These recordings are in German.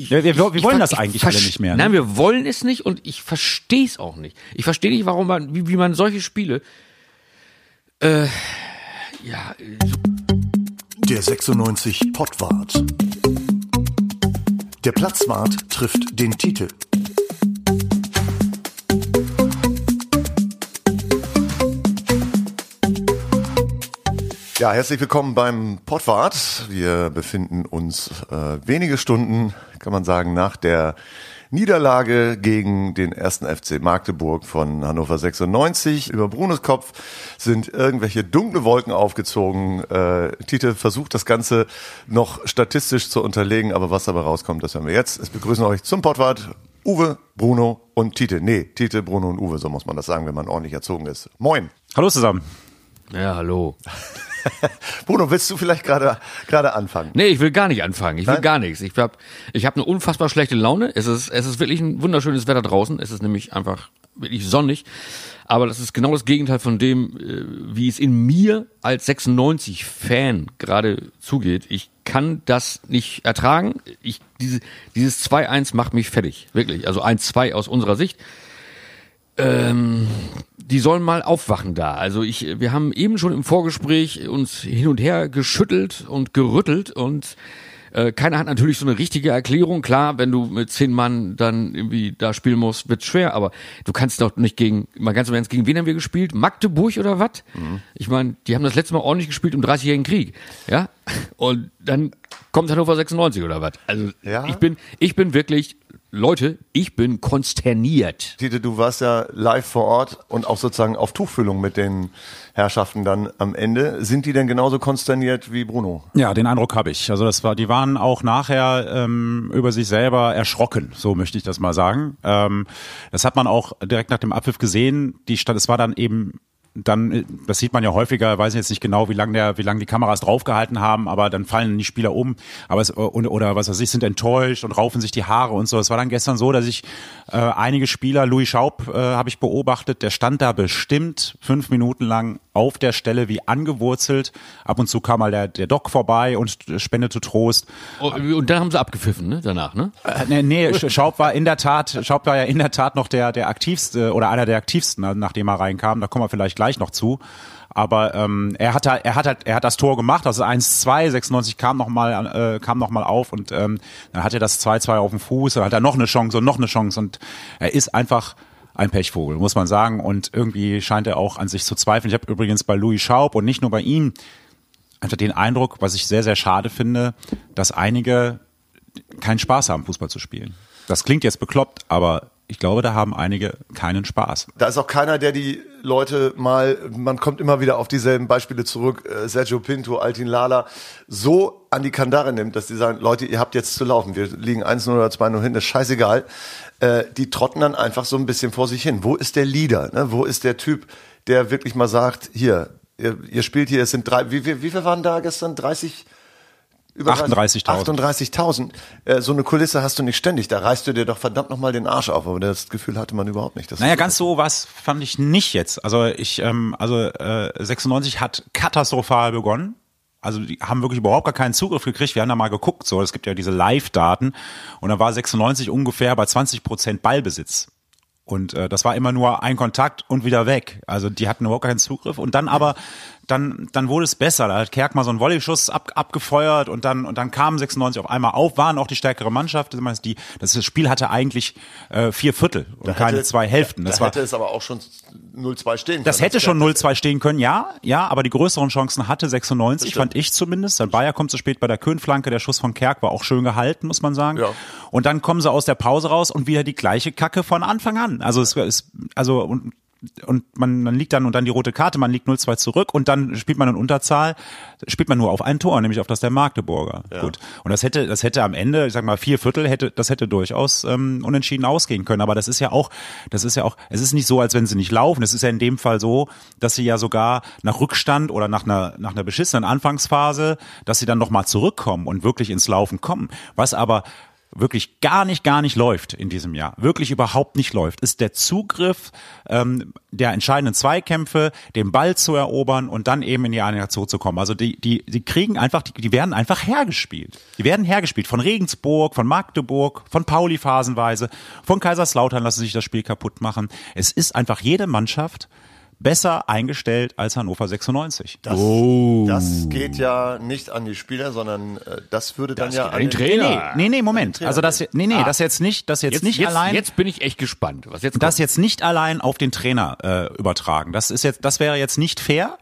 Ich, Ja, wir, wir ich- wollen ich- das ich eigentlich alle nicht mehr. Ne? Nein, wir wollen es nicht und ich verstehe es auch nicht. Ich verstehe nicht, warum man, wie, wie man solche Spiele, äh, ja, Der 96 Pottwart. Der Platzwart trifft den Titel. Ja, herzlich willkommen beim Pottwart. Wir befinden uns äh, wenige Stunden, kann man sagen, nach der Niederlage gegen den ersten FC Magdeburg von Hannover 96. Über Brunos Kopf sind irgendwelche dunkle Wolken aufgezogen. Äh, Tite versucht das Ganze noch statistisch zu unterlegen, aber was dabei rauskommt, das hören wir jetzt. Es begrüßen euch zum Pottwart Uwe, Bruno und Tite. Nee, Tite, Bruno und Uwe, so muss man das sagen, wenn man ordentlich erzogen ist. Moin. Hallo zusammen. ja, hallo. Bruno, willst du vielleicht gerade gerade anfangen? Nee, ich will gar nicht anfangen. Ich will Nein? gar nichts. Ich hab, ich hab eine unfassbar schlechte Laune. Es ist, es ist wirklich ein wunderschönes Wetter draußen. Es ist nämlich einfach wirklich sonnig. Aber das ist genau das Gegenteil von dem, äh, wie es in mir als 96-Fan gerade zugeht. Ich kann das nicht ertragen. Ich, diese, dieses 2-1 macht mich fertig. Wirklich. Also 1-2 aus unserer Sicht die sollen mal aufwachen da. Also ich, wir haben eben schon im Vorgespräch uns hin und her geschüttelt und gerüttelt und äh, keiner hat natürlich so eine richtige Erklärung. Klar, wenn du mit zehn Mann dann irgendwie da spielen musst, wird schwer, aber du kannst doch nicht gegen, mal ganz im Ernst, gegen wen haben wir gespielt? Magdeburg oder was? Ich meine, die haben das letzte Mal ordentlich gespielt im 30-jährigen Krieg, ja? Und dann kommt Hannover 96 oder was? Also Ja. ich bin, ich bin wirklich, Leute, ich bin konsterniert. Tite, du warst ja live vor Ort und auch sozusagen auf Tuchfühlung mit den Herrschaften dann am Ende. Sind die denn genauso konsterniert wie Bruno? Ja, den Eindruck habe ich. Also das war, die waren auch nachher ähm, über sich selber erschrocken, so möchte ich das mal sagen. Ähm, das hat man auch direkt nach dem Abpfiff gesehen. Die Stadt, es war dann eben dann, äh, das sieht man ja häufiger, weiß jetzt nicht genau, wie lange der, wie lange die Kameras draufgehalten haben, aber dann fallen die Spieler um, aber es, oder, oder was weiß ich, sind enttäuscht und raufen sich die Haare und so. Es war dann gestern so, dass ich äh, einige Spieler, Louis Schaub äh, habe ich beobachtet, der stand da bestimmt fünf Minuten lang auf der Stelle wie angewurzelt. Ab und zu kam mal der, der Doc vorbei und spendete Trost. Oh, Und dann haben sie abgepfiffen, ne? Danach, ne? Äh, nee, nee, Sch- Schaub war in der Tat, Schaub war ja in der Tat noch der, der aktivste oder einer der aktivsten, nachdem er reinkam. Da kommen wir vielleicht gleich noch zu. Aber ähm, er hat er hat halt, er hat das Tor gemacht, also 1-2, 96 kam noch mal, äh, kam noch mal auf und ähm, dann hat er das 2-2 auf dem Fuß, dann hat er noch eine Chance und noch eine Chance und er ist einfach ein Pechvogel, muss man sagen. Und irgendwie scheint er auch an sich zu zweifeln. Ich habe übrigens bei Louis Schaub und nicht nur bei ihm einfach den Eindruck, was ich sehr, sehr schade finde, dass einige keinen Spaß haben, Fußball zu spielen. Das klingt jetzt bekloppt, aber ich glaube, da haben einige keinen Spaß. Da ist auch keiner, der die Leute mal, man kommt immer wieder auf dieselben Beispiele zurück, äh, Sergio Pinto, Altin Lala, so an die Kandare nimmt, dass die sagen, Leute, ihr habt jetzt zu laufen, wir liegen 1-0 oder 2-0 hin, das ist scheißegal. Äh, die trotten dann einfach so ein bisschen vor sich hin. Wo ist der Leader? Ne? Wo ist der Typ, der wirklich mal sagt, hier, ihr, ihr spielt hier, es sind drei, wie, wie, wie viel waren da gestern? 30? Über 38.000. 38.000. Äh, so eine Kulisse hast du nicht ständig. Da reißt du dir doch verdammt nochmal den Arsch auf. Aber das Gefühl hatte man überhaupt nicht. Das Naja, ganz so was fand ich nicht jetzt. Also ich, ähm, also äh, 96 hat katastrophal begonnen. Also die haben wirklich überhaupt gar keinen Zugriff gekriegt. Wir haben da mal geguckt, so es gibt ja diese Live-Daten und da war 96 ungefähr bei 20 Prozent Ballbesitz. Und äh, das war immer nur ein Kontakt und wieder weg. Also die hatten überhaupt keinen Zugriff. Und dann aber, dann, dann wurde es besser. Da hat Kerk mal so einen Volleyschuss ab, abgefeuert und dann, und dann kamen 96 auf einmal auf, waren auch die stärkere Mannschaft. Die, das Spiel hatte eigentlich äh, vier Viertel und keine zwei Hälften. Das da war, hätte es aber auch schon 0-2 stehen können. das hätte schon wäre- 0-2 stehen können, ja, ja, aber die größeren Chancen hatte 96, stimmt. fand ich zumindest. Dann Bayer kommt zu spät bei der Köhnflanke, der Schuss von Kerk war auch schön gehalten, muss man sagen. Ja. Und dann kommen sie aus der Pause raus und wieder die gleiche Kacke von Anfang an. Also es ist, also und und man, man liegt dann und dann die rote Karte, man liegt 0-2 zurück und dann spielt man in Unterzahl, spielt man nur auf ein Tor, nämlich auf das der Magdeburger. Gut. Und das hätte, das hätte am Ende, ich sag mal, vier Viertel hätte, das hätte durchaus ähm, unentschieden ausgehen können. Aber das ist ja auch, das ist ja auch, es ist nicht so, als wenn sie nicht laufen. Es ist ja in dem Fall so, dass sie ja sogar nach Rückstand oder nach einer, nach einer beschissenen Anfangsphase, dass sie dann nochmal zurückkommen und wirklich ins Laufen kommen. Was aber wirklich gar nicht, gar nicht läuft in diesem Jahr, wirklich überhaupt nicht läuft, ist der Zugriff ähm, der entscheidenden Zweikämpfe, den Ball zu erobern und dann eben in die Einheit zurückzukommen. Also die, die, die kriegen einfach, die, die werden einfach hergespielt. Die werden hergespielt von Regensburg, von Magdeburg, von Pauli phasenweise, von Kaiserslautern lassen sich das Spiel kaputt machen. Es ist einfach jede Mannschaft besser eingestellt als Hannover 96. Das, Oh. das geht ja nicht an die Spieler, sondern äh, das würde dann ja geht an den Trainer. Nee, nee, Moment. Trainer Also das, nee, nee, das jetzt nicht, das jetzt, Jetzt, nicht jetzt, allein. jetzt bin ich echt gespannt, was jetzt das kommt. jetzt nicht allein auf den Trainer äh, übertragen. Das ist jetzt, das wäre jetzt nicht fair,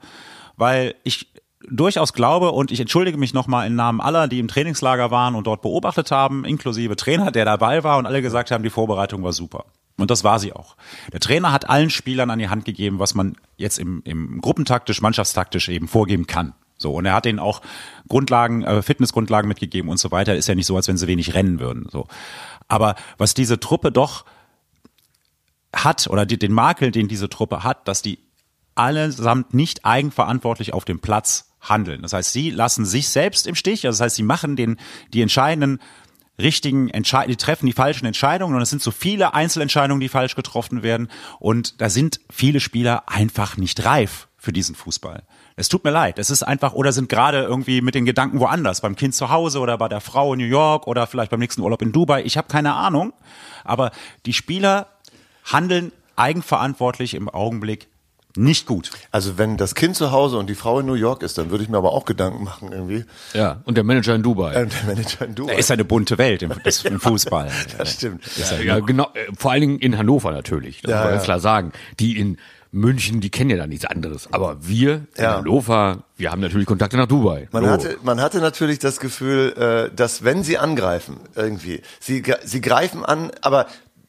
weil ich durchaus glaube und ich entschuldige mich nochmal im Namen aller, die im Trainingslager waren und dort beobachtet haben, inklusive Trainer, der dabei war und alle gesagt haben, die Vorbereitung war super. Und das war sie auch. Der Trainer hat allen Spielern an die Hand gegeben, was man jetzt im, im gruppentaktisch, mannschaftstaktisch eben vorgeben kann. So, und er hat ihnen auch Grundlagen, äh, Fitnessgrundlagen mitgegeben und so weiter. Ist ja nicht so, als wenn sie wenig rennen würden. So. Aber was diese Truppe doch hat oder die, den Makel, den diese Truppe hat, dass die allesamt nicht eigenverantwortlich auf dem Platz handeln. Das heißt, sie lassen sich selbst im Stich. Also das heißt, sie machen den, die entscheidenden richtigen Entscheidungen, die treffen die falschen Entscheidungen und es sind so viele Einzelentscheidungen, die falsch getroffen werden und da sind viele Spieler einfach nicht reif für diesen Fußball. Es tut mir leid, es ist einfach oder sind gerade irgendwie mit den Gedanken woanders, beim Kind zu Hause oder bei der Frau in New York oder vielleicht beim nächsten Urlaub in Dubai. Ich habe keine Ahnung, aber die Spieler handeln eigenverantwortlich im Augenblick nicht gut. Also wenn das Kind zu Hause und die Frau in New York ist, dann würde ich mir aber auch Gedanken machen irgendwie. Ja, und der Manager in Dubai. Ähm, der Manager in Dubai. Da ist eine bunte Welt im, das, im Fußball. das stimmt. ja, genau, äh, vor allen Dingen in Hannover natürlich, das Ja, muss man ganz ja. klar sagen. Die in München, die kennen ja da nichts anderes. Aber wir in Ja. Hannover, wir haben natürlich Kontakte nach Dubai. Man So. hatte, man hatte natürlich das Gefühl, äh, dass wenn sie angreifen, irgendwie, sie, sie greifen an, aber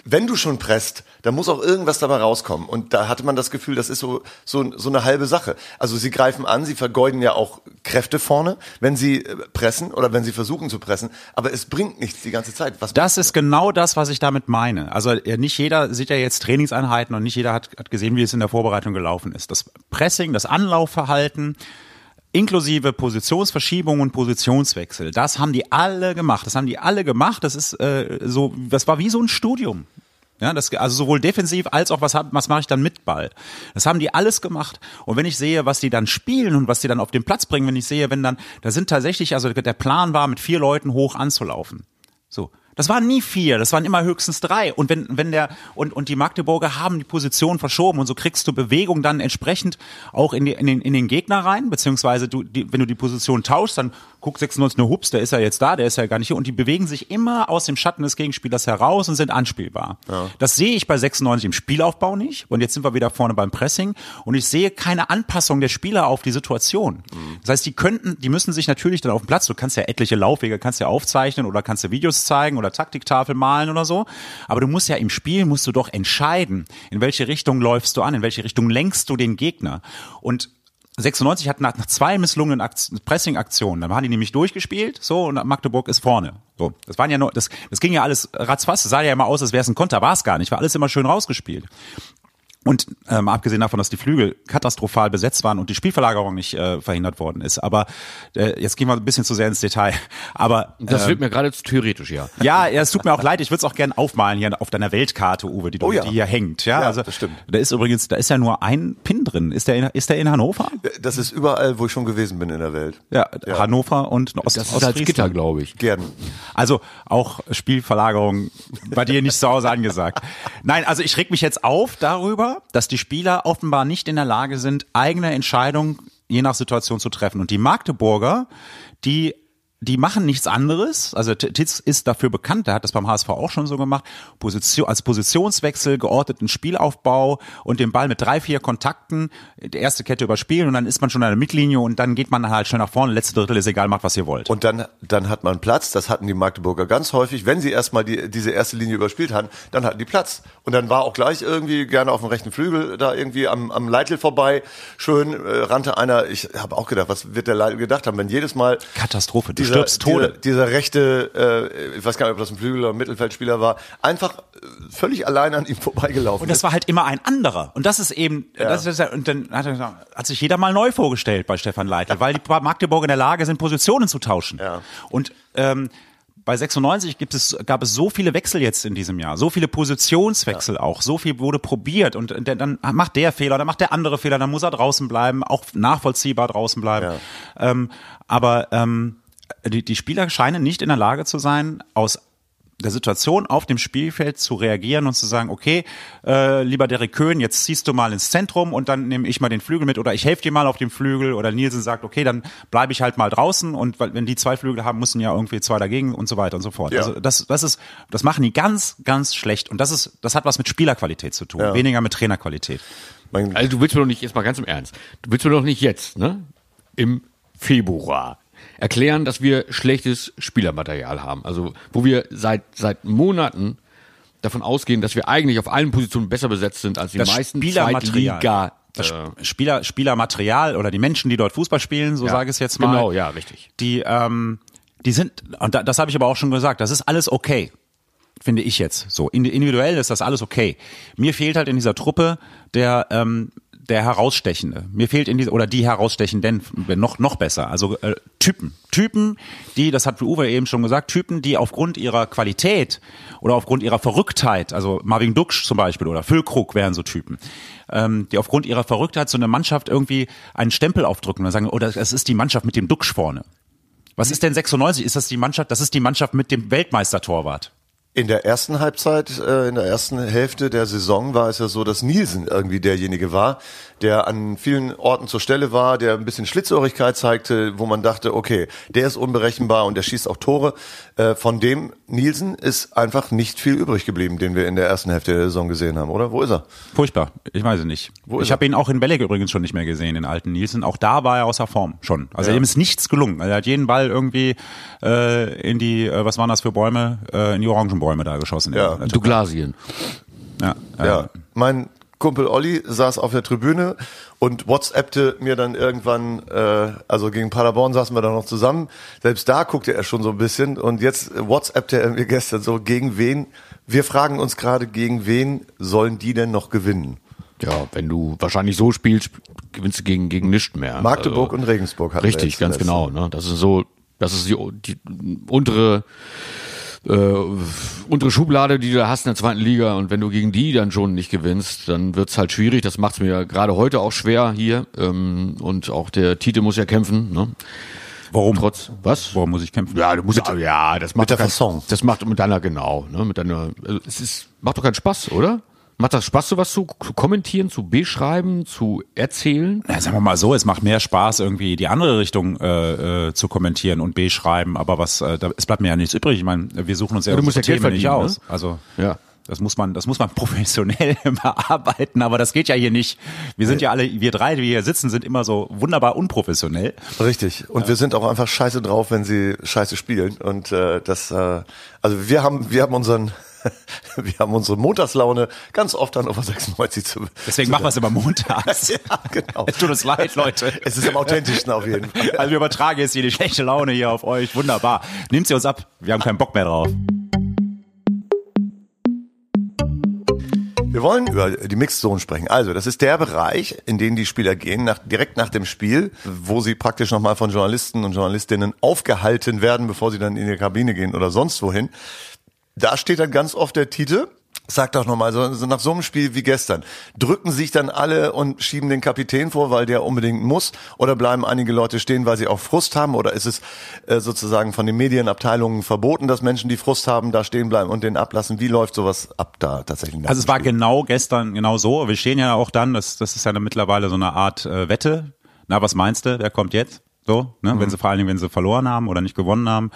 wenn du schon presst, dann muss auch irgendwas dabei rauskommen. Und da hatte man das Gefühl, das ist so, so, so eine halbe Sache. Also sie greifen an, sie vergeuden ja auch Kräfte vorne, wenn sie äh, pressen oder wenn sie versuchen zu pressen. Aber es bringt nichts die ganze Zeit. Was Das ist genau das, was ich damit meine. Also äh, nicht jeder sieht ja jetzt Trainingseinheiten und nicht jeder hat, hat gesehen, wie es in der Vorbereitung gelaufen ist. Das Pressing, das Anlaufverhalten, inklusive Positionsverschiebung und Positionswechsel, das haben die alle gemacht. Das haben die alle gemacht. Das ist äh, so, das war wie so ein Studium. Ja, das, also sowohl defensiv als auch was, was mache ich dann mit Ball. Das haben die alles gemacht. Und wenn ich sehe, was die dann spielen und was die dann auf den Platz bringen, wenn ich sehe, wenn dann, da sind tatsächlich, also der Plan war, mit vier Leuten hoch anzulaufen. Das waren nie vier, das waren immer höchstens drei. Und wenn, wenn der, und, und die Magdeburger haben die Position verschoben und so kriegst du Bewegung dann entsprechend auch in, die, in, den, in den Gegner rein, beziehungsweise du, die, wenn du die Position tauschst, dann guckt 96 nur Hups, der ist ja jetzt da, der ist ja gar nicht hier. Und die bewegen sich immer aus dem Schatten des Gegenspielers heraus und sind anspielbar. Das sehe ich bei 96 im Spielaufbau nicht. Und jetzt sind wir wieder vorne beim Pressing. Und ich sehe keine Anpassung der Spieler auf die Situation. Das heißt, die könnten, die müssen sich natürlich dann auf dem Platz, du kannst ja etliche Laufwege, kannst ja aufzeichnen oder kannst du Videos zeigen oder Taktiktafel malen oder so. Aber du musst ja im Spiel, musst du doch entscheiden, in welche Richtung läufst du an, in welche Richtung lenkst du den Gegner. Und 96 hat nach, nach zwei misslungenen Akt- Pressing-Aktionen, dann waren die nämlich durchgespielt, so, und Magdeburg ist vorne. So, das waren ja nur, das, das ging ja alles ratzfass, sah ja immer aus, als wäre es ein Konter, war es gar nicht, war alles immer schön rausgespielt. Und ähm, abgesehen davon, dass die Flügel katastrophal besetzt waren und die Spielverlagerung nicht äh, verhindert worden ist. Aber äh, jetzt gehen wir ein bisschen zu sehr ins Detail. Aber Das ähm, wird mir gerade zu theoretisch, ja. ja, ja, es tut mir auch leid. Ich würde es auch gern aufmalen hier auf deiner Weltkarte, Uwe, die, du, Oh ja. die hier hängt. Ja, Ja, also das stimmt. Da ist übrigens, da ist ja nur ein Pin drin. Ist der in, ist der in Hannover? Das ist überall, wo ich schon gewesen bin in der Welt. Ja, Hannover und Ost, Das ist als Gitter, glaube ich. Gern. Also auch Spielverlagerung bei dir nicht zu Hause angesagt. Nein, also ich reg mich jetzt auf darüber, dass die Spieler offenbar nicht in der Lage sind, eigene Entscheidungen je nach Situation zu treffen. Und die Magdeburger, die die machen nichts anderes. Also Titz ist dafür bekannt, der hat das beim HSV auch schon so gemacht, Position, als Positionswechsel, geordneten Spielaufbau und den Ball mit drei, vier Kontakten, die erste Kette überspielen und dann ist man schon an der Mittellinie und dann geht man halt schnell nach vorne, letzte Drittel ist egal, macht was ihr wollt. Und dann, dann hat man Platz, das hatten die Magdeburger ganz häufig. Wenn sie erstmal die, diese erste Linie überspielt hatten, dann hatten die Platz. Und dann war auch gleich irgendwie gerne auf dem rechten Flügel da irgendwie am, am Leitl vorbei. Schön äh, rannte einer, ich habe auch gedacht, was wird der Leitl gedacht haben, wenn jedes Mal Katastrophe, du dieser, stirbst Tode. Dieser, dieser rechte, äh, ich weiß gar nicht, ob das ein Flügel oder ein Mittelfeldspieler war, einfach äh, völlig allein an ihm vorbeigelaufen. Und das war halt immer ein anderer. Und das ist eben, das ist ja, und dann hat, er gesagt, hat sich jeder mal neu vorgestellt bei Stefan Leitl, weil die Magdeburger in der Lage sind, Positionen zu tauschen. Ja. Und ähm, bei 96 gibt es, gab es so viele Wechsel jetzt in diesem Jahr, so viele Positionswechsel ja. auch, so viel wurde probiert und dann macht der Fehler, dann macht der andere Fehler, dann muss er draußen bleiben, auch nachvollziehbar draußen bleiben. Ja. Ähm, aber ähm, die, die Spieler scheinen nicht in der Lage zu sein, aus der Situation auf dem Spielfeld zu reagieren und zu sagen, okay, äh, lieber Derek Köhn, jetzt ziehst du mal ins Zentrum und dann nehme ich mal den Flügel mit oder ich helfe dir mal auf dem Flügel oder Nielsen sagt, okay, dann bleibe ich halt mal draußen und weil, wenn die zwei Flügel haben, müssen ja irgendwie zwei dagegen und so weiter und so fort. Ja. Also das, das ist, das machen die ganz, ganz schlecht und das ist, das hat was mit Spielerqualität zu tun, ja. weniger mit Trainerqualität. Also du willst mir doch nicht, jetzt mal ganz im Ernst, du willst mir doch nicht jetzt, ne, im Februar erklären, dass wir schlechtes Spielermaterial haben. Also wo wir seit seit Monaten davon ausgehen, dass wir eigentlich auf allen Positionen besser besetzt sind als die das meisten Zweitliga. Das äh, Spieler, Spielermaterial oder die Menschen, die dort Fußball spielen, so ja, sage ich es jetzt mal. Genau, ja, richtig. Die, ähm, die sind, und das habe ich aber auch schon gesagt, das ist alles okay finde ich jetzt so. Individuell ist das alles okay. Mir fehlt halt in dieser Truppe der ähm, der Herausstechende. Mir fehlt in dieser, oder die Herausstechenden noch, noch besser. Also äh, Typen. Typen, die, das hat Uwe eben schon gesagt, Typen, die aufgrund ihrer Qualität oder aufgrund ihrer Verrücktheit, also Marvin Duksch zum Beispiel oder Füllkrug wären so Typen, ähm, die aufgrund ihrer Verrücktheit so eine Mannschaft irgendwie einen Stempel aufdrücken und sagen, oh, das ist die Mannschaft mit dem Duksch vorne. Was ist denn 96? Ist das die Mannschaft? Das ist die Mannschaft mit dem Weltmeistertorwart. In der ersten Halbzeit, äh, in der ersten Hälfte der Saison war es ja so, dass Nielsen irgendwie derjenige war, der an vielen Orten zur Stelle war, der ein bisschen Schlitzohrigkeit zeigte, wo man dachte, okay, der ist unberechenbar und der schießt auch Tore. Äh, von dem Nielsen ist einfach nicht viel übrig geblieben, den wir in der ersten Hälfte der Saison gesehen haben, oder? Wo ist er? Furchtbar. Ich weiß es nicht. Wo ich habe ihn auch in Belleg übrigens schon nicht mehr gesehen, den alten Nielsen. Auch da war er außer Form schon. Also ja. ihm ist nichts gelungen. Also er hat jeden Ball irgendwie äh, in die, äh, was waren das für Bäume, äh, in die Orangenbäume da geschossen. Ja, Douglasien. Ja, ja. Mein Kumpel Olli saß auf der Tribüne und WhatsAppte mir dann irgendwann, äh, also gegen Paderborn saßen wir da noch zusammen. Selbst da guckte er schon so ein bisschen und jetzt WhatsAppte er mir gestern so, gegen wen, wir fragen uns gerade, gegen wen sollen die denn noch gewinnen? Ja, wenn du wahrscheinlich so spielst, gewinnst du gegen, gegen nichts mehr. Magdeburg also, und Regensburg hat Richtig, ganz genau. Ne? Das ist so, das ist die, die untere äh, untere Schublade, die du da hast in der zweiten Liga und wenn du gegen die dann schon nicht gewinnst, dann wird's halt schwierig. Das macht's mir gerade heute auch schwer hier ähm, und auch der Tite muss ja kämpfen. Ne? Warum? Trotz was? Warum muss ich kämpfen? Ja, du musst mit, ja, das macht mit der kein, Fasson. Das macht mit deiner genau, ne, mit deiner. Also es ist macht doch keinen Spaß, oder? Macht das Spaß, sowas zu kommentieren, zu beschreiben, zu erzählen? Ja, sagen wir mal so, es macht mehr Spaß, irgendwie die andere Richtung äh, äh, zu kommentieren und beschreiben, aber was, äh, da, es bleibt mir ja nichts übrig. Ich meine, wir suchen uns ja, ja du musst ja nicht aus. Ne? Also ja. Das muss man, das muss man professionell bearbeiten, aber das geht ja hier nicht. Wir sind ja alle, wir drei, die hier sitzen, sind immer so wunderbar unprofessionell. Richtig. Und ja. wir sind auch einfach scheiße drauf, wenn sie scheiße spielen. Und äh, das, äh, also wir haben, wir haben unseren wir haben unsere Montagslaune ganz oft dann auf 96 zu. Deswegen zu machen wir es immer montags. ja, genau. Es tut uns leid, Leute. Es ist am authentischsten auf jeden Fall. Also wir übertragen jetzt hier die schlechte Laune hier auf euch. Wunderbar. Nehmt sie uns ab. Wir haben keinen Bock mehr drauf. Wir wollen über die Mixed Zone sprechen. Also, das ist der Bereich, in den die Spieler gehen, nach, direkt nach dem Spiel, wo sie praktisch nochmal von Journalisten und Journalistinnen aufgehalten werden, bevor sie dann in die Kabine gehen oder sonst wohin da steht dann ganz oft der Titel. Sag doch nochmal, so, so nach so einem Spiel wie gestern, drücken sich dann alle und schieben den Kapitän vor, weil der unbedingt muss, oder bleiben einige Leute stehen, weil sie auch Frust haben, oder ist es äh, sozusagen von den Medienabteilungen verboten, dass Menschen, die Frust haben, da stehen bleiben und den ablassen? Wie läuft sowas ab da tatsächlich? Also es war genau gestern genau so. Wir stehen ja auch dann, das, das ist ja mittlerweile so eine Art äh, Wette. Na, was meinst du? Wer kommt jetzt? So, ne? Mhm. wenn sie vor allen Dingen, wenn sie verloren haben oder nicht gewonnen haben.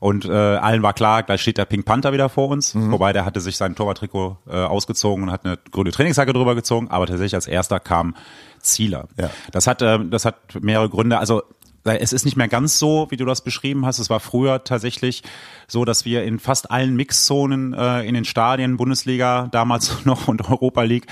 Und äh, allen war klar, gleich steht der Pink Panther wieder vor uns. Mhm. Wobei der hatte sich sein Torwarttrikot äh, ausgezogen und hat eine grüne Trainingsjacke drüber gezogen. Aber tatsächlich als erster kam Zieler. Ja. Das hat, äh, das hat mehrere Gründe. Also es ist nicht mehr ganz so, wie du das beschrieben hast. Es war früher tatsächlich so, dass wir in fast allen Mixzonen äh, in den Stadien, Bundesliga damals noch und Europa League,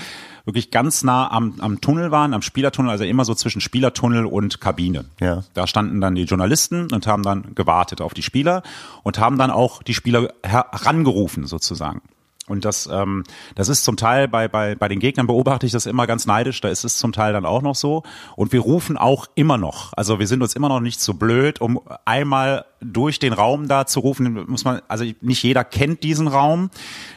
wirklich ganz nah am, am Tunnel waren, am Spielertunnel, also immer so zwischen Spielertunnel und Kabine. Ja. Da standen dann die Journalisten und haben dann gewartet auf die Spieler und haben dann auch die Spieler herangerufen sozusagen. Und das, ähm, das ist zum Teil bei, bei, bei den Gegnern beobachte ich das immer ganz neidisch, da ist es zum Teil dann auch noch so. Und wir rufen auch immer noch. Also wir sind uns immer noch nicht so blöd, um einmal durch den Raum da zu rufen, muss man, also nicht jeder kennt diesen Raum.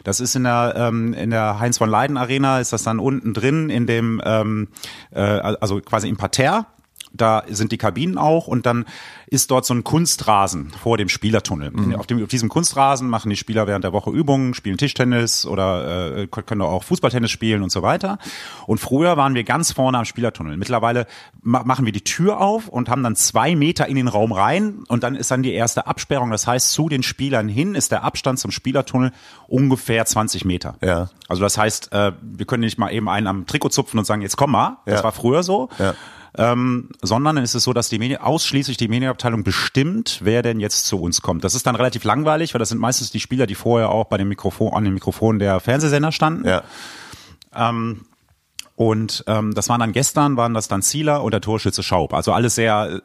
Das ist in der, ähm, in der Heinz von Leiden Arena, ist das dann unten drin in dem, ähm, äh, also quasi im Parterre da sind die Kabinen auch und dann ist dort so ein Kunstrasen vor dem Spielertunnel. Mhm. Auf, dem, auf diesem Kunstrasen machen die Spieler während der Woche Übungen, spielen Tischtennis oder äh, können auch Fußballtennis spielen und so weiter. Und früher waren wir ganz vorne am Spielertunnel. Mittlerweile ma machen wir die Tür auf und haben dann zwei Meter in den Raum rein und dann ist dann die erste Absperrung. Das heißt, zu den Spielern hin ist der Abstand zum Spielertunnel ungefähr 20 Meter. Ja. Also das heißt, äh, wir können nicht mal eben einen am Trikot zupfen und sagen, jetzt komm mal. Das Ja. war früher so. Ja. Ähm, sondern ist es so, dass die Medien, ausschließlich die Medienabteilung bestimmt, wer denn jetzt zu uns kommt. Das ist dann relativ langweilig, weil das sind meistens die Spieler, die vorher auch bei dem Mikrofon, an den Mikrofonen der Fernsehsender standen. Ja. Und ähm, das waren dann gestern, waren das dann Zieler und der Torschütze Schaub. Also alles sehr äh,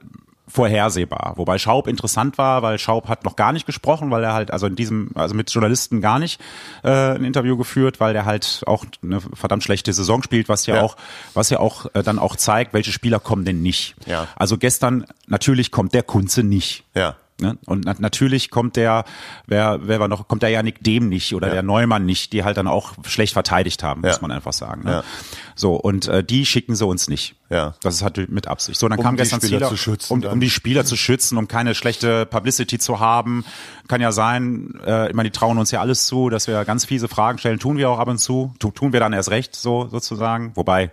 vorhersehbar. Wobei Schaub interessant war, weil Schaub hat noch gar nicht gesprochen, weil er halt, also in diesem, also mit Journalisten gar nicht äh, ein Interview geführt, weil der halt auch eine verdammt schlechte Saison spielt, was ja, Ja. auch, was ja auch äh, dann auch zeigt, welche Spieler kommen denn nicht. Ja. Also gestern, natürlich kommt der Kunze nicht. Ja. Ne? Und na natürlich kommt der, wer, wer war noch, kommt der Janik Dem nicht oder Ja. der Neumann nicht, die halt dann auch schlecht verteidigt haben, Ja. muss man einfach sagen. Ne? Ja. So, und äh, die schicken sie uns nicht. Ja. Das ist halt mit Absicht. So, dann Um kam die gestern Spieler zu schützen um, um die Spieler zu schützen, um keine schlechte Publicity zu haben. Kann ja sein, äh, ich meine, die trauen uns ja alles zu, dass wir ganz fiese Fragen stellen, tun wir auch ab und zu, tu, tun wir dann erst recht, so sozusagen. Wobei,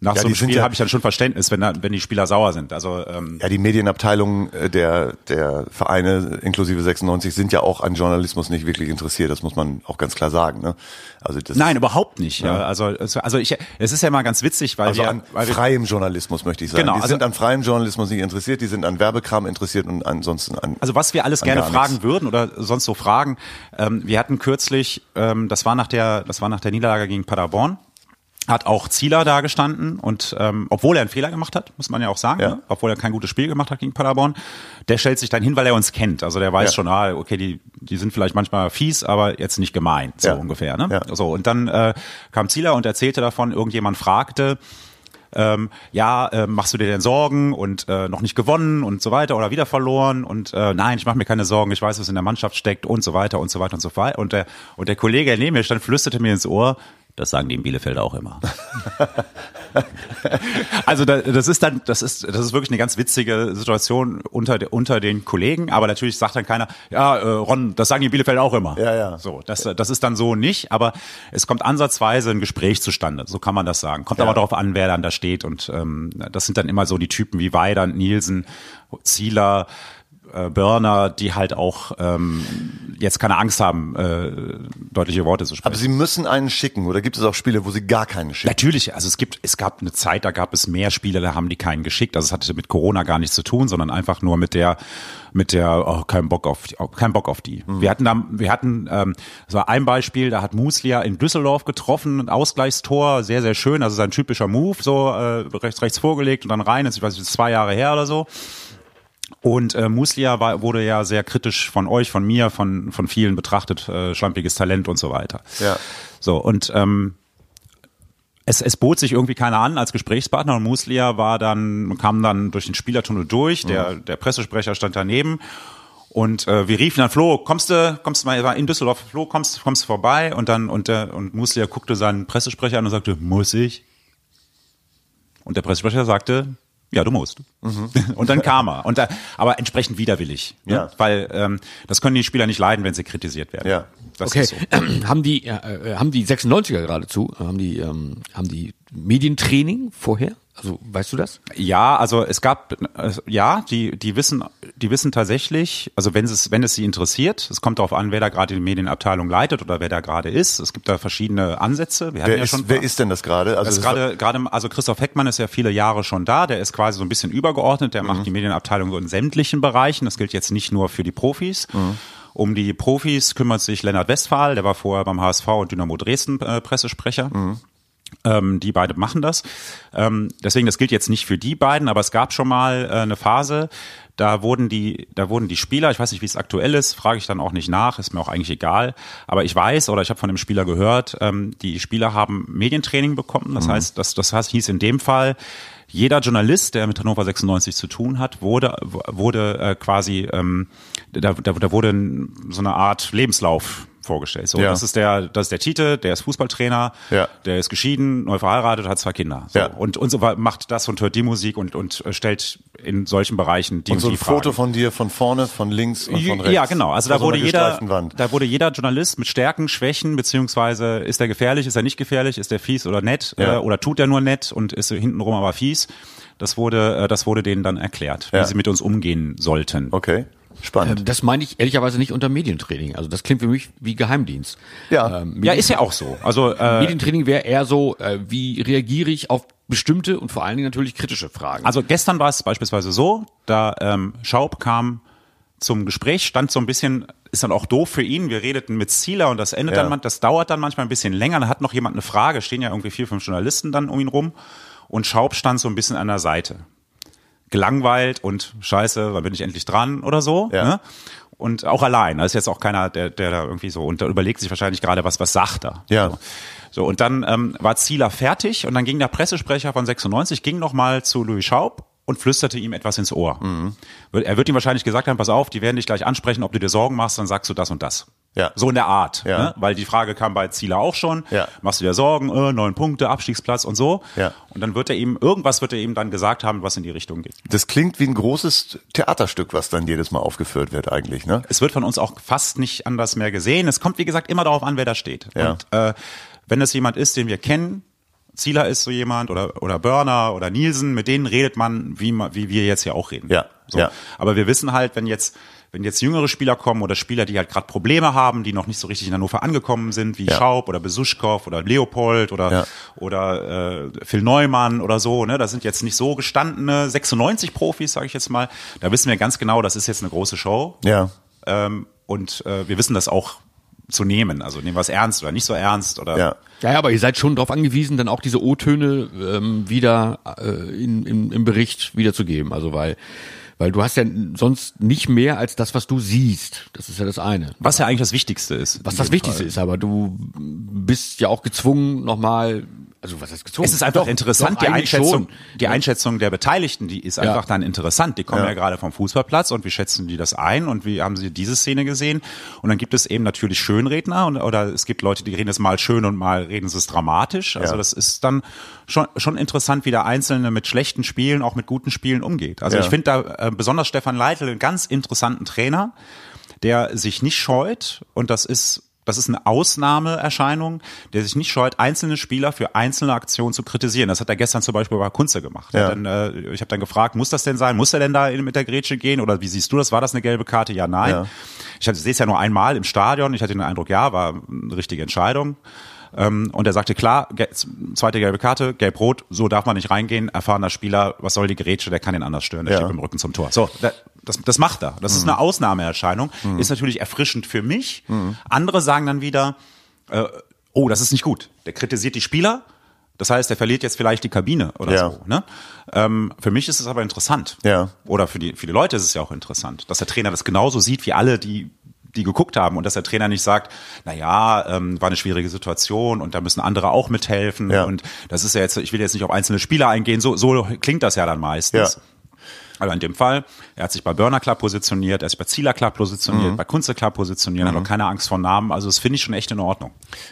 nach Ja, so einem Spiel ja- habe ich dann schon Verständnis, wenn, wenn die Spieler sauer sind. Also ähm, Ja, die Medienabteilungen äh, der, der Vereine inklusive 96 sind ja auch an Journalismus nicht wirklich interessiert. Das muss man auch ganz klar sagen. Ne? Also das Nein, überhaupt nicht. Ja. Also, also also ich, es ist ja mal ganz witzig, weil also wir, an weil wir freiem Journalismus möchte ich sagen. Genau, die also- sind an freiem Journalismus nicht interessiert, die sind an Werbekram interessiert und ansonsten an. Also was wir alles gerne fragen nichts. würden oder sonst so fragen. Ähm, wir hatten kürzlich, ähm, das war nach der, das war nach der Niederlage gegen Paderborn, hat auch Zieler da gestanden und ähm, obwohl er einen Fehler gemacht hat, muss man ja auch sagen, Ja. ne? obwohl er kein gutes Spiel gemacht hat gegen Paderborn, der stellt sich dann hin, weil er uns kennt. Also der weiß Ja. schon, ah, okay, die, die sind vielleicht manchmal fies, aber jetzt nicht gemein, so Ja. ungefähr. Ne? Ja. So und dann äh, kam Zieler und erzählte davon, irgendjemand fragte, ähm, ja, äh, machst du dir denn Sorgen und äh, noch nicht gewonnen und so weiter oder wieder verloren und äh, nein, ich mache mir keine Sorgen, ich weiß, was in der Mannschaft steckt und so weiter und so weiter und so weiter. Und der, und der Kollege, neben mir stand, flüsterte mir ins Ohr, das sagen die in Bielefeld auch immer. also da, das ist dann, das ist, das ist wirklich eine ganz witzige Situation unter, de- unter den Kollegen, aber natürlich sagt dann keiner, ja, äh, Ron, das sagen die in Bielefeld auch immer. Ja, ja. So, das, das ist dann so nicht, aber es kommt ansatzweise ein Gespräch zustande, so kann man das sagen. Kommt Ja. aber darauf an, wer dann da steht und ähm, das sind dann immer so die Typen wie Weidand, Nielsen, Zieler, äh, Börner, die halt auch ähm, jetzt keine Angst haben, äh, deutliche Worte zu sprechen. Aber sie müssen einen schicken oder gibt es auch Spiele, wo sie gar keinen schicken? Natürlich, also es gibt, es gab eine Zeit, da gab es mehr Spieler, da haben die keinen geschickt. Also es hatte mit Corona gar nichts zu tun, sondern einfach nur mit der, mit der, oh, kein Bock auf, die- oh, kein Bock auf die. Wir hatten da, wir hatten, ähm, das war ein Beispiel, da hat Muslia in Düsseldorf getroffen, ein Ausgleichstor, sehr, sehr schön, also sein typischer Move, so äh, rechts, rechts vorgelegt und dann rein, ist, ich weiß nicht, zwei Jahre her oder so. Und äh, Muslia war, wurde ja sehr kritisch von euch, von mir, von, von vielen betrachtet, äh, schlampiges Talent und so weiter. Ja. So, und ähm, es, es bot sich irgendwie keiner an als Gesprächspartner und Muslia war dann, kam dann durch den Spielertunnel durch, der, der Pressesprecher stand daneben und äh, wir riefen dann, Flo, kommst du, kommst du mal, in Düsseldorf, Flo, kommst, kommst du vorbei und dann, und der, und Muslia guckte seinen Pressesprecher an und sagte, muss ich? Und der Pressesprecher sagte, ja, du musst. Und dann kam er. Und da, aber entsprechend widerwillig. Ne? Ja. Weil ähm, das können die Spieler nicht leiden, wenn sie kritisiert werden. Ja. Das Okay, ist so. haben die äh, äh, haben die 96er geradezu, haben die ähm, haben die Medientraining vorher? Also weißt du das? Ja, also es gab ja, die die wissen die wissen tatsächlich, also wenn es wenn es sie interessiert, es kommt darauf an, wer da gerade die Medienabteilung leitet oder wer da gerade ist. Es gibt da verschiedene Ansätze. Wir Wer, ja schon ist, wer ist denn das gerade? Also das gerade gerade also Christoph Heckmann ist ja viele Jahre schon da, der ist quasi so ein bisschen übergeordnet, der macht die Medienabteilung so in sämtlichen Bereichen, das gilt jetzt nicht nur für die Profis. Um die Profis kümmert sich Lennart Westphal, der war vorher beim HSV und Dynamo Dresden äh, Pressesprecher. Ähm, die beide machen das. Ähm, deswegen, das gilt jetzt nicht für die beiden, aber es gab schon mal äh, eine Phase, da wurden die, da wurden die Spieler, ich weiß nicht, wie es aktuell ist, frage ich dann auch nicht nach, ist mir auch eigentlich egal. Aber ich weiß oder ich habe von dem Spieler gehört, ähm, die Spieler haben Medientraining bekommen. Das heißt, das, das heißt, hieß in dem Fall, jeder Journalist, der mit Hannover 96 zu tun hat, wurde, wurde äh, quasi, ähm, da, da, da wurde so eine Art Lebenslauf vorgestellt. So, Ja. das ist der, das ist der Tite, der ist Fußballtrainer, Ja. der ist geschieden, neu verheiratet, hat zwei Kinder. So. Ja. Und, und so macht das und hört die Musik und, und äh, stellt in solchen Bereichen die Und so die ein Foto von dir von vorne, von links und von rechts. Ja, genau. Also da so wurde jeder, da wurde jeder Journalist mit Stärken, Schwächen, beziehungsweise ist er gefährlich, ist er nicht gefährlich, ist er fies oder nett, äh, oder tut er nur nett und ist hintenrum aber fies. Das wurde, äh, das wurde denen dann erklärt, wie sie mit uns umgehen sollten. Okay, spannend. Ähm, Das meine ich ehrlicherweise nicht unter Medientraining. Also das klingt für mich wie Geheimdienst. Ja. Ähm, Ja, ist ja auch so. Also äh, Medientraining wäre eher so, äh, wie reagiere ich auf bestimmte und vor allen Dingen natürlich kritische Fragen. Also gestern war es beispielsweise so, da ähm, Schaub kam zum Gespräch, stand so ein bisschen, ist dann auch doof für ihn. Wir redeten mit Zieler und das endet Ja. dann, das dauert dann manchmal ein bisschen länger. Dann hat noch jemand eine Frage, stehen ja irgendwie vier, fünf Journalisten dann um ihn rum und Schaub stand so ein bisschen an der Seite. Gelangweilt und scheiße, wann bin ich endlich dran oder so. Ja. Ne? Und auch allein. Da ist jetzt auch keiner, der, der da irgendwie so, und da überlegt sich wahrscheinlich gerade, was, was sagt er. Ja. So. So, und dann ähm, war Zieler fertig und dann ging der Pressesprecher von 96, ging nochmal zu Louis Schaub und flüsterte ihm etwas ins Ohr. Mhm. Er wird ihm wahrscheinlich gesagt haben, pass auf, die werden dich gleich ansprechen, ob du dir Sorgen machst, dann sagst du das und das. Ja. So in der Art. Ja. Ne? Weil die Frage kam bei Zieler auch schon. Ja. Machst du dir Sorgen, äh, neun Punkte, Abstiegsplatz und so. Ja. Und dann wird er ihm, irgendwas wird er ihm dann gesagt haben, was in die Richtung geht. Das klingt wie ein großes Theaterstück, was dann jedes Mal aufgeführt wird eigentlich, ne? Es wird von uns auch fast nicht anders mehr gesehen. Es kommt, wie gesagt, immer darauf an, wer da steht. Ja. Und äh, wenn es jemand ist, den wir kennen, Zieler ist so jemand oder oder Burner oder Nielsen, mit denen redet man, wie wie wir jetzt hier auch reden. Ja, So. ja. Aber wir wissen halt, wenn jetzt wenn jetzt jüngere Spieler kommen oder Spieler, die halt gerade Probleme haben, die noch nicht so richtig in Hannover angekommen sind, wie Ja. Schaub oder Besuschkow oder Leopold oder Ja. oder äh, Phil Neumann oder so, ne, das sind jetzt nicht so gestandene 96 Profis, sage ich jetzt mal. Da wissen wir ganz genau, das ist jetzt eine große Show. Ja. Ähm, und äh, wir wissen das auch zu nehmen. Also nehmen wir es ernst oder nicht so ernst oder Ja. Ja, aber ihr seid schon darauf angewiesen, dann auch diese O-Töne ähm, wieder äh, in, in, im Bericht wiederzugeben. Also weil, weil du hast ja sonst nicht mehr als das, was du siehst. Das ist ja das eine. was ja eigentlich das Wichtigste ist. Was das Wichtigste Fall. ist, aber du bist ja auch gezwungen, nochmal, also was heißt gezwungen? Es ist einfach Doch, interessant, doch, die Einschätzung, schon. die Einschätzung der Beteiligten, die ist einfach dann interessant. Die kommen ja. Ja. gerade vom Fußballplatz und wie schätzen die das ein und wie haben sie diese Szene gesehen? Und dann gibt es eben natürlich Schönredner und, oder es gibt Leute, die reden es mal schön und mal reden sie es dramatisch. Also Ja. das ist dann schon, schon interessant, wie der Einzelne mit schlechten Spielen, auch mit guten Spielen umgeht. Also Ja. ich finde da äh, besonders Stefan Leitl einen ganz interessanten Trainer, der sich nicht scheut und das ist das ist eine Ausnahmeerscheinung, der sich nicht scheut, einzelne Spieler für einzelne Aktionen zu kritisieren. Das hat er gestern zum Beispiel bei Kunze gemacht. Ja. Dann, äh, ich habe dann gefragt, muss das denn sein? Muss er denn da mit der Grätsche gehen? Oder wie siehst du das? War das eine gelbe Karte? Ja, nein. Ja. Ich hatte- sehe es ja nur einmal im Stadion. Ich hatte den Eindruck, ja, war eine richtige Entscheidung. Ähm, und er sagte, klar, zweite gelbe Karte, gelb-rot, so darf man nicht reingehen. Erfahrener Spieler, was soll die Grätsche, der kann den anders stören, der Ja. steht mit dem Rücken zum Tor. So, da, das, das macht er. Das ist Mhm. eine Ausnahmeerscheinung. Ist natürlich erfrischend für mich. Andere sagen dann wieder, äh, oh, das ist nicht gut. Der kritisiert die Spieler. Das heißt, er verliert jetzt vielleicht die Kabine oder Ja. so. Ne? Ähm, für mich ist es aber interessant. Ja. Oder für die, für die Leute ist es ja auch interessant, dass der Trainer das genauso sieht wie alle, die die geguckt haben und dass der Trainer nicht sagt, na ja, ähm, war eine schwierige Situation und da müssen andere auch mithelfen Ja. und das ist ja jetzt, ich will jetzt nicht auf einzelne Spieler eingehen, so, so klingt das ja dann meistens. Ja. Aber in dem Fall, er hat sich bei Burner Club positioniert, er ist bei Zieler Club positioniert, bei Kunze Club positioniert, hat auch keine Angst vor Namen, also das finde ich schon echt in Ordnung.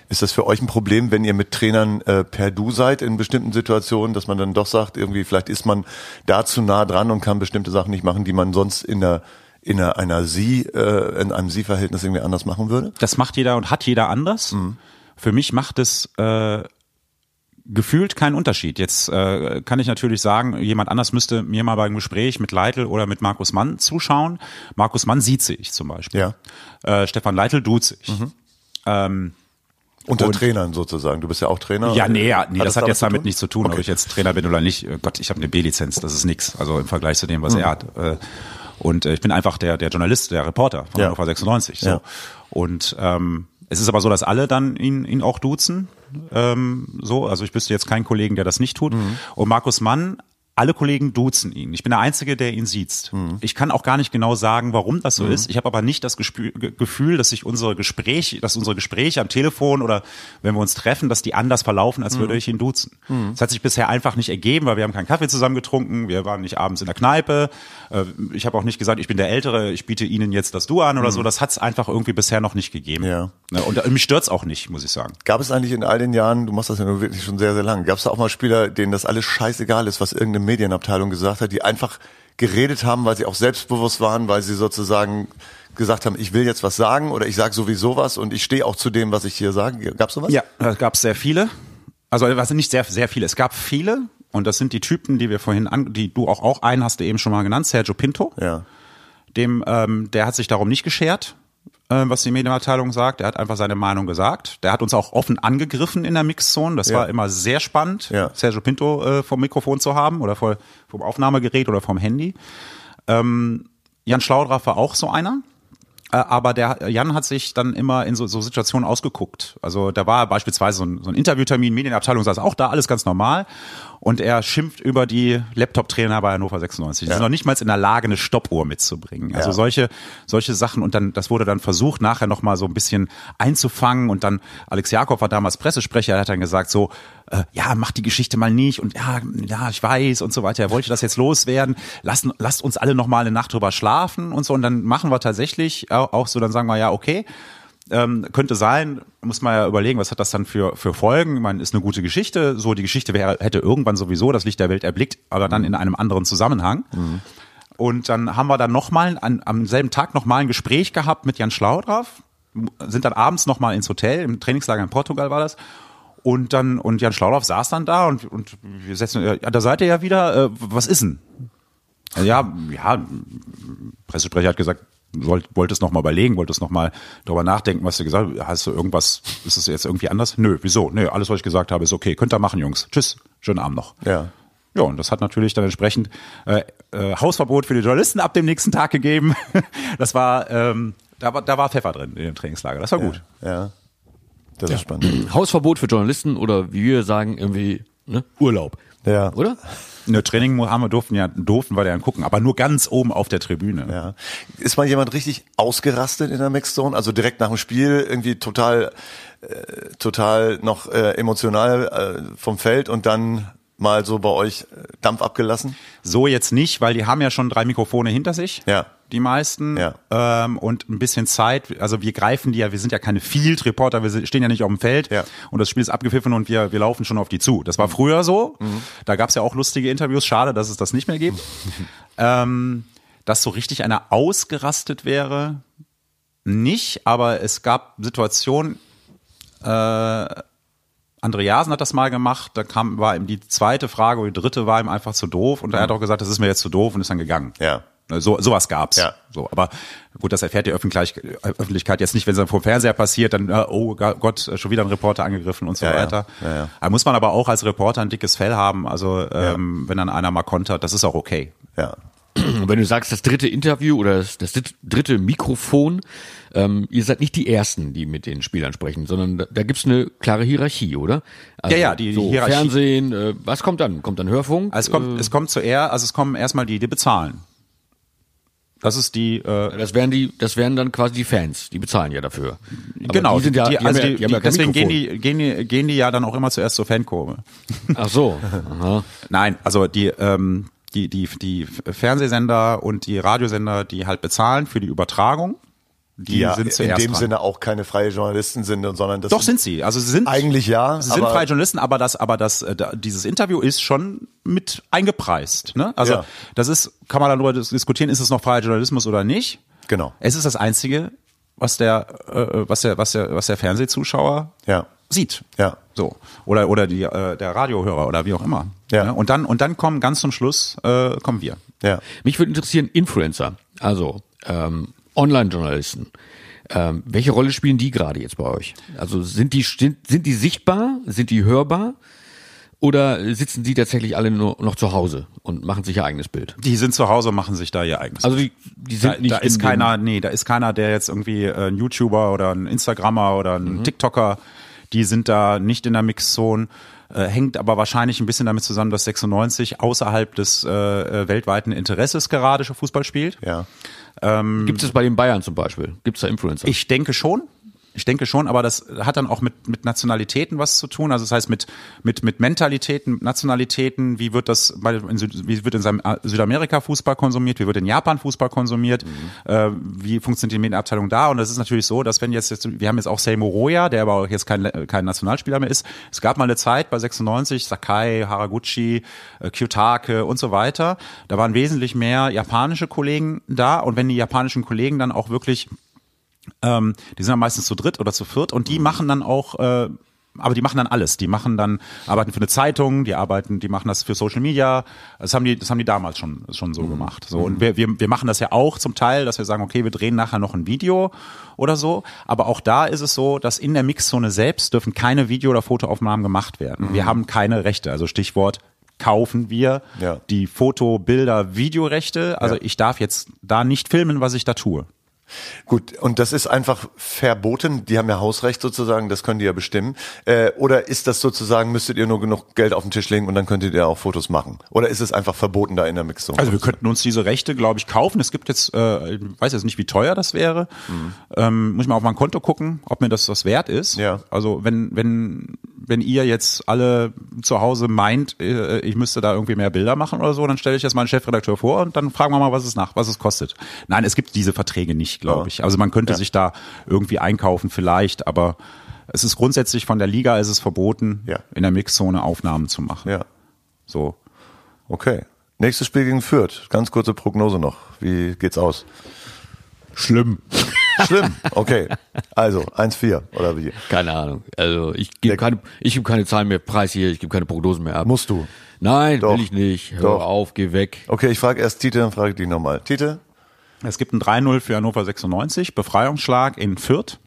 Ist das für euch ein Problem, wenn ihr mit Trainern äh, per Du seid in bestimmten Situationen, dass man dann doch sagt, irgendwie vielleicht ist man da zu nah dran und kann bestimmte Sachen nicht machen, die man sonst in der in einer, einer Sie, äh, in einem Sie-Verhältnis irgendwie anders machen würde? Das macht jeder und hat jeder anders. Für mich macht es äh, gefühlt keinen Unterschied. Jetzt äh, kann ich natürlich sagen, jemand anders müsste mir mal beim Gespräch mit Leitl oder mit Markus Mann zuschauen. Markus Mann sieht sich zum Beispiel. Ja. Äh, Stefan Leitl duzt sich. Ähm, Unter Und- Trainern sozusagen. Du bist ja auch Trainer. ja, nee, ja, nee Hat das hat jetzt damit nichts zu tun, ob Okay. ich jetzt Trainer bin oder nicht. Äh, Gott, ich habe eine B-Lizenz, das ist nix. Also im Vergleich zu dem, was er hat. Äh, Und äh, ich bin einfach der, der Journalist, der Reporter von Ja. Hannover 96. So. Ja. Und ähm, Es ist aber so, dass alle dann ihn, ihn auch duzen. Ähm, so, also ich wüsste jetzt keinen Kollegen, der das nicht tut. Und Markus Mann alle Kollegen duzen ihn. Ich bin der Einzige, der ihn sieht. Mhm. Ich kann auch gar nicht genau sagen, warum das so ist. Ich habe aber nicht das Gespü Gefühl, dass sich unsere Gespräche, dass unsere Gespräche am Telefon oder wenn wir uns treffen, dass die anders verlaufen, als Mhm. würde ich ihn duzen. Das hat sich bisher einfach nicht ergeben, weil wir haben keinen Kaffee zusammen getrunken, wir waren nicht abends in der Kneipe. Äh, Ich habe auch nicht gesagt, ich bin der Ältere, ich biete Ihnen jetzt das Du an oder so. Das hat es einfach irgendwie bisher noch nicht gegeben. Mhm. Ja. Ne, Und äh, mich stört's auch nicht, muss ich sagen. Gab es eigentlich in all den Jahren, du machst das ja nur wirklich schon sehr, sehr lang, gab es da auch mal Spieler, denen das alles scheißegal ist, was irgendeine Medienabteilung gesagt hat, die einfach geredet haben, weil sie auch selbstbewusst waren, weil sie sozusagen gesagt haben, ich will jetzt was sagen oder ich sage sowieso was und ich stehe auch zu dem, was ich hier sage. Gab's sowas? Ja, da gab es sehr viele. Also was sind nicht sehr, sehr viele. Es gab viele und das sind die Typen, die wir vorhin an, die du auch auch einen hast du eben schon mal genannt, Sergio Pinto. Ja. Dem, ähm, der hat sich darum nicht geschert, äh, was die Medienabteilung sagt. Er hat einfach seine Meinung gesagt. Der hat uns auch offen angegriffen in der Mixzone. Das Ja. war immer sehr spannend, Ja. Sergio Pinto äh, vom Mikrofon zu haben oder vor, vom Aufnahmegerät oder vom Handy. Ähm, Jan Schlaudraff war auch so einer. Äh, Aber der Jan hat sich dann immer in so, so Situationen ausgeguckt. Also da war beispielsweise so ein, so ein Interviewtermin, Medienabteilung saß auch da, alles ganz normal. Und er schimpft über die Laptop-Trainer bei Hannover 96. Die sind noch nicht mal in der Lage, eine Stoppuhr mitzubringen. Also Ja. solche, solche Sachen. Und dann, das wurde dann versucht, nachher nochmal so ein bisschen einzufangen. Und dann, Alex Jakob war damals Pressesprecher, er hat dann gesagt so, äh, ja, mach die Geschichte mal nicht. Und ja, ja, ich weiß und so weiter. Er wollte das jetzt loswerden. Lasst, lasst uns alle nochmal eine Nacht drüber schlafen und so. Und dann machen wir tatsächlich auch so, dann sagen wir, ja, okay. Ähm, könnte sein, muss man ja überlegen, was hat das dann für, für Folgen? Ich meine, ist eine gute Geschichte. So, die Geschichte wäre, hätte irgendwann sowieso das Licht der Welt erblickt, aber dann in einem anderen Zusammenhang. Und dann haben wir dann nochmal am selben Tag nochmal ein Gespräch gehabt mit Jan Schlaudraff, sind dann abends nochmal ins Hotel, im Trainingslager in Portugal war das. Und dann, und Jan Schlaudraff saß dann da und, und wir setzen, ja, da seid ihr ja wieder, äh, was ist denn? Ja, ja, Pressesprecher hat gesagt, wollt, wolltest noch mal überlegen, wolltest noch mal darüber nachdenken, was du gesagt hast. Hast du irgendwas, ist es jetzt irgendwie anders? Nö, wieso? Nö, alles, was ich gesagt habe, ist okay. Könnt ihr machen, Jungs. Tschüss, schönen Abend noch. Ja. Ja, und das hat natürlich dann entsprechend äh, äh, Hausverbot für die Journalisten ab dem nächsten Tag gegeben. Das war, ähm, da war, da war Pfeffer drin in dem Trainingslager. Das war gut. Ja. Das ist spannend. Hausverbot für Journalisten oder wie wir sagen, irgendwie ne? Urlaub. Ja. Oder? Ne, Training haben wir durften ja durften wir dann gucken, aber nur ganz oben auf der Tribüne. Ja. Ist mal jemand richtig ausgerastet in der Mixzone? Also direkt nach dem Spiel irgendwie total, äh, total noch äh, emotional äh, vom Feld und dann mal so bei euch äh, Dampf abgelassen? So jetzt nicht, weil die haben ja schon drei Mikrofone hinter sich. Ja. Die meisten. Ja. Ähm, und ein bisschen Zeit. Also wir greifen die ja, wir sind ja keine Field-Reporter, wir stehen ja nicht auf dem Feld. Ja. Und das Spiel ist abgepfiffen und wir, wir laufen schon auf die zu. Das war früher so. Da gab's ja auch lustige Interviews. Schade, dass es das nicht mehr gibt. ähm, dass so richtig einer ausgerastet wäre, nicht, aber es gab Situationen, äh, Andreasen hat das mal gemacht, da kam, war ihm die zweite Frage oder die dritte war ihm einfach zu doof und er hat auch gesagt, das ist mir jetzt zu doof und ist dann gegangen. Ja. So, sowas gab's. Ja. So, aber gut, das erfährt die Öffentlich Öffentlichkeit jetzt nicht, wenn es dann vom Fernseher passiert, dann, äh, oh Gott, äh, schon wieder ein Reporter angegriffen und so ja. weiter. Ja, ja. Da muss man aber auch als Reporter ein dickes Fell haben. Also ähm, wenn dann einer mal kontert, das ist auch okay. Ja. Wenn du sagst, das dritte Interview oder das, das dritte Mikrofon, ähm, ihr seid nicht die Ersten, die mit den Spielern sprechen, sondern da, da gibt's eine klare Hierarchie, oder? Also Ja, ja, die- die so Hierarchie- Fernsehen, äh, was kommt dann? Kommt dann Hörfunk? Also es kommt, es kommt zuerst, also es kommen erstmal die, die bezahlen. Das ist die, äh, das wären die, das wären dann quasi die Fans, die bezahlen ja dafür. Aber genau, die sind ja, die, also ja, die, die ja kein deswegen gehen die, gehen die, gehen die ja dann auch immer zuerst zur Fankurve. Ach so. Aha. Nein, also die, ähm, die, die, die Fernsehsender und die Radiosender, die halt bezahlen für die Übertragung, die, ja sind in dem dran. Sinne auch keine freie Journalisten sind, sondern das Doch sind sie. Also sie sind Eigentlich ja, Sie sind freie Journalisten, aber das, aber das, äh, dieses Interview ist schon mit eingepreist. Ne? Also Ja. das ist, kann man darüber dis- diskutieren, ist es noch freier Journalismus oder nicht? Genau. Es ist das einzige, was der, äh, was der, was der, was der Fernsehzuschauer Ja. Sieht. Ja. So oder oder die äh, der Radiohörer oder wie auch immer. Ja. Ne? Und dann und dann kommen ganz zum Schluss äh, kommen wir. Ja. Mich würde interessieren, Influencer, also ähm, Online-Journalisten. Ähm, welche Rolle spielen die gerade jetzt bei euch? Also sind die sind, sind die sichtbar? Sind die hörbar? Oder sitzen die tatsächlich alle nur noch zu Hause und machen sich ihr eigenes Bild? Die sind zu Hause und machen sich da ihr eigenes. Also die, die sind da, nicht da ist keiner, nee, da ist keiner, der jetzt irgendwie äh, ein YouTuber oder ein Instagrammer oder Mhm. ein TikToker, die sind da nicht in der Mixzone. Äh, hängt aber wahrscheinlich ein bisschen damit zusammen, dass 96 außerhalb des äh, äh, weltweiten Interesses gerade schon Fußball spielt. Ja. Gibt es bei den Bayern zum Beispiel? Gibt es da Influencer? Ich denke schon. Ich denke schon, aber das hat dann auch mit, mit Nationalitäten was zu tun. Also das heißt mit, mit, mit Mentalitäten, Nationalitäten. Wie wird das, bei, in, wie wird in äh, Südamerika Fußball konsumiert? Wie wird in Japan Fußball konsumiert? Äh, wie funktioniert die Medienabteilung da? Und das ist natürlich so, dass wenn jetzt, jetzt wir haben jetzt auch Seymour Roya, der aber auch jetzt kein, kein Nationalspieler mehr ist. Es gab mal eine Zeit bei 96, Sakai, Haraguchi, äh, Kyotake und so weiter. Da waren wesentlich mehr japanische Kollegen da. Und wenn die japanischen Kollegen dann auch wirklich ähm, die sind dann meistens zu dritt oder zu viert und die machen dann auch äh, aber die machen dann alles. Die machen dann, arbeiten für eine Zeitung, die arbeiten, die machen das für Social Media. Das haben die, das haben die damals schon, schon so gemacht. So. Und wir, wir, wir machen das ja auch zum Teil, dass wir sagen, okay, wir drehen nachher noch ein Video oder so. Aber auch da ist es so, dass in der Mixzone selbst dürfen keine Video- oder Fotoaufnahmen gemacht werden. Wir haben keine Rechte. Also Stichwort kaufen wir Ja. die Foto, Bilder, Videorechte. Also Ja. ich darf jetzt da nicht filmen, was ich da tue. Gut, und das ist einfach verboten. Die haben ja Hausrecht sozusagen, das können die ja bestimmen. Äh, oder ist das sozusagen, müsstet ihr nur genug Geld auf den Tisch legen und dann könntet ihr auch Fotos machen? Oder ist es einfach verboten da in der Mixzone? Also wir könnten uns diese Rechte, glaube ich, kaufen. Es gibt jetzt, äh, ich weiß jetzt nicht, wie teuer das wäre. Ähm, muss ich mal auf mein Konto gucken, ob mir das was wert ist. Ja. Also wenn wenn wenn ihr jetzt alle zu Hause meint, äh, ich müsste da irgendwie mehr Bilder machen oder so, dann stelle ich das meinen Chefredakteur vor und dann fragen wir mal, was es nach, was es kostet. Nein, es gibt diese Verträge nicht, glaube Ja. ich. Also man könnte sich da irgendwie einkaufen vielleicht, aber es ist grundsätzlich von der Liga ist es verboten, Ja. in der Mixzone Aufnahmen zu machen. ja, So. okay. Nächstes Spiel gegen Fürth. Ganz kurze Prognose noch. Wie geht's aus? Schlimm. Schlimm. Okay. Also 1-4 oder wie? Keine Ahnung. Also ich gebe keine, ich gebe keine Zahlen mehr preis hier, ich gebe keine Prognosen mehr ab. Musst du. Nein, Doch. will ich nicht. Hör Doch. auf, geh weg. Okay, ich frage erst Tite, dann frage ich dich nochmal. Tite? Es gibt ein 3-0 für Hannover 96, Befreiungsschlag in Fürth.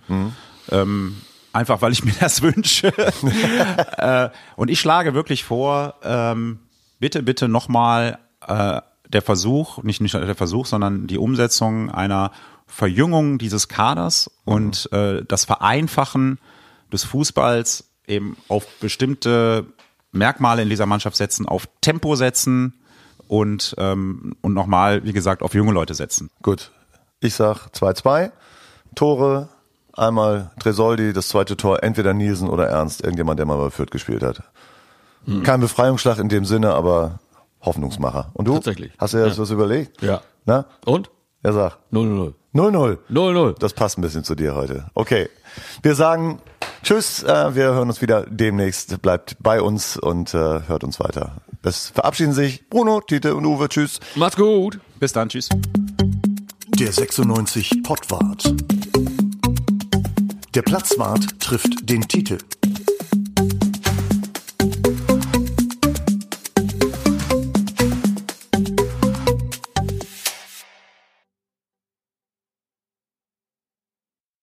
Ähm, einfach weil ich mir das wünsche. äh, und ich schlage wirklich vor, ähm, bitte, bitte nochmal äh, der Versuch, nicht, nicht der Versuch, sondern die Umsetzung einer Verjüngung dieses Kaders und äh, das Vereinfachen des Fußballs eben auf bestimmte Merkmale in dieser Mannschaft setzen, auf Tempo setzen und, ähm, und nochmal, wie gesagt, auf junge Leute setzen. Gut. Ich sag 2-2. Tore. Einmal Tresoldi, das zweite Tor, entweder Nielsen oder Ernst, irgendjemand, der mal bei Fürth gespielt hat. Kein Befreiungsschlag in dem Sinne, aber Hoffnungsmacher. Und du? Tatsächlich. Hast du dir das was überlegt? Ja. Na? Und? Er sagt 0-0. 0-0. 0-0. Das passt ein bisschen zu dir heute. Okay. Wir sagen Tschüss. Äh, wir hören uns wieder demnächst. Bleibt bei uns und äh, hört uns weiter. Es verabschieden sich Bruno, Tite und Uwe. Tschüss. Macht's gut. Bis dann, tschüss. Der 96 Pottwart. Der Platzwart trifft den Titel.